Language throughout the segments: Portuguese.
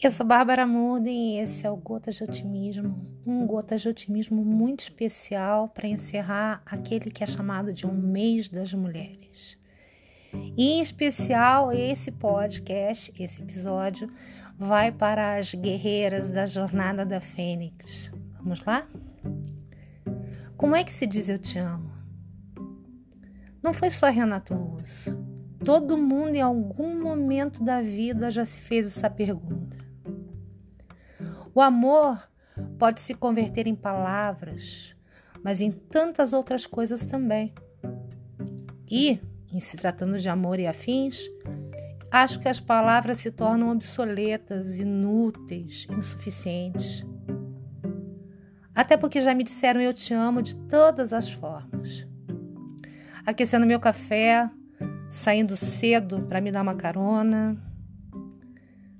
Eu sou Bárbara Murden e esse é o Gotas de Otimismo, um Gotas de Otimismo muito especial para encerrar aquele que é chamado de um mês das mulheres. E em especial esse podcast, esse episódio, vai para as guerreiras da Jornada da Fênix. Vamos lá? Como é que se diz eu te amo? Não foi só Renato Russo. Todo mundo em algum momento da vida já se fez essa pergunta. O amor pode se converter em palavras, mas em tantas outras coisas também. E, em se tratando de amor e afins, acho que as palavras se tornam obsoletas, inúteis, insuficientes. Até porque já me disseram eu te amo de todas as formas. Aquecendo meu café, saindo cedo para me dar uma carona,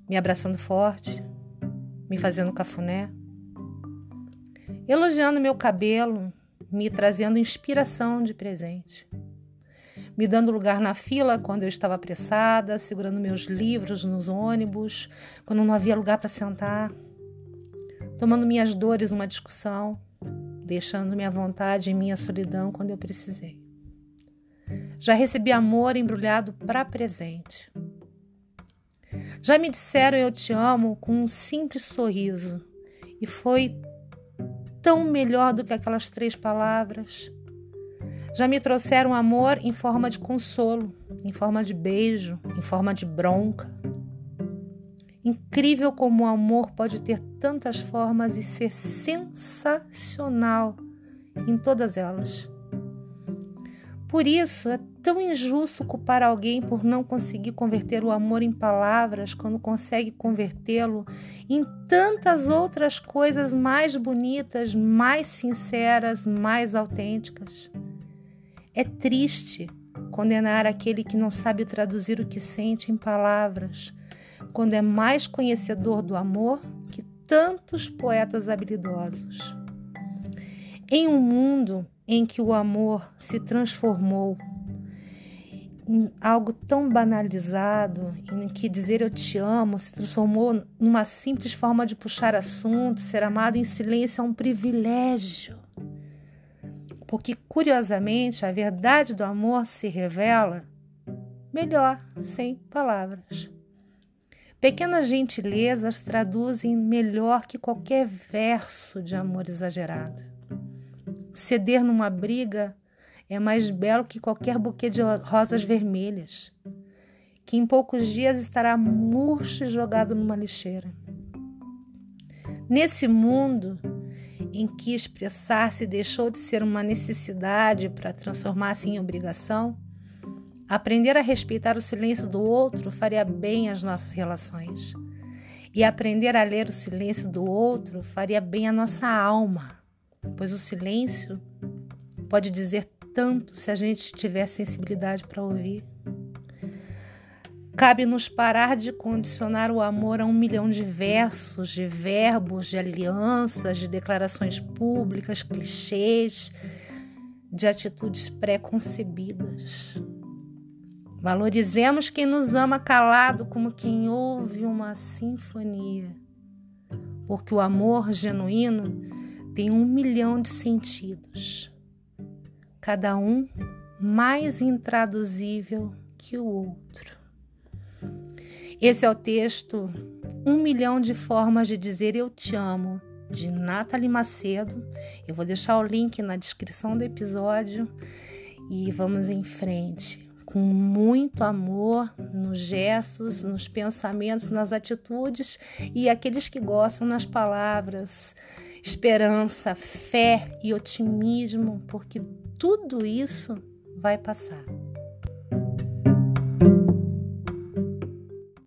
me abraçando forte, me fazendo cafuné, elogiando meu cabelo, me trazendo inspiração de presente, me dando lugar na fila quando eu estava apressada, segurando meus livros nos ônibus, quando não havia lugar para sentar, tomando minhas dores uma discussão, deixando minha vontade e minha solidão quando eu precisei. Já recebi amor embrulhado para presente. Já me disseram eu te amo com um simples sorriso e foi tão melhor do que aquelas três palavras. Já me trouxeram amor em forma de consolo, em forma de beijo, em forma de bronca. Incrível como o amor pode ter tantas formas e ser sensacional em todas elas. Por isso, é tão injusto culpar alguém por não conseguir converter o amor em palavras quando consegue convertê-lo em tantas outras coisas mais bonitas, mais sinceras, mais autênticas. É triste condenar aquele que não sabe traduzir o que sente em palavras, quando é mais conhecedor do amor que tantos poetas habilidosos. Em um mundo em que o amor se transformou em algo tão banalizado, em que dizer eu te amo se transformou numa simples forma de puxar assunto, ser amado em silêncio é um privilégio. Porque, curiosamente, a verdade do amor se revela melhor sem palavras. Pequenas gentilezas traduzem melhor que qualquer verso de amor exagerado. Ceder numa briga é mais belo que qualquer buquê de rosas vermelhas, que em poucos dias estará murcho e jogado numa lixeira. Nesse mundo em que expressar-se deixou de ser uma necessidade para transformar-se em obrigação, aprender a respeitar o silêncio do outro faria bem às nossas relações. E aprender a ler o silêncio do outro faria bem à nossa alma pois o silêncio pode dizer tanto se a gente tiver sensibilidade para ouvir. Cabe-nos parar de condicionar o amor a um milhão de versos, de verbos, de alianças, de declarações públicas, clichês, de atitudes pré-concebidas. Valorizemos quem nos ama calado como quem ouve uma sinfonia, porque o amor genuíno tem um milhão de sentidos, cada um mais intraduzível que o outro. Esse é o texto Um Milhão de Formas de Dizer Eu Te Amo, de Nathalie Macedo. Eu vou deixar o link na descrição do episódio e vamos em frente. Com muito amor nos gestos, nos pensamentos, nas atitudes e aqueles que gostam nas palavras esperança, fé e otimismo, porque tudo isso vai passar.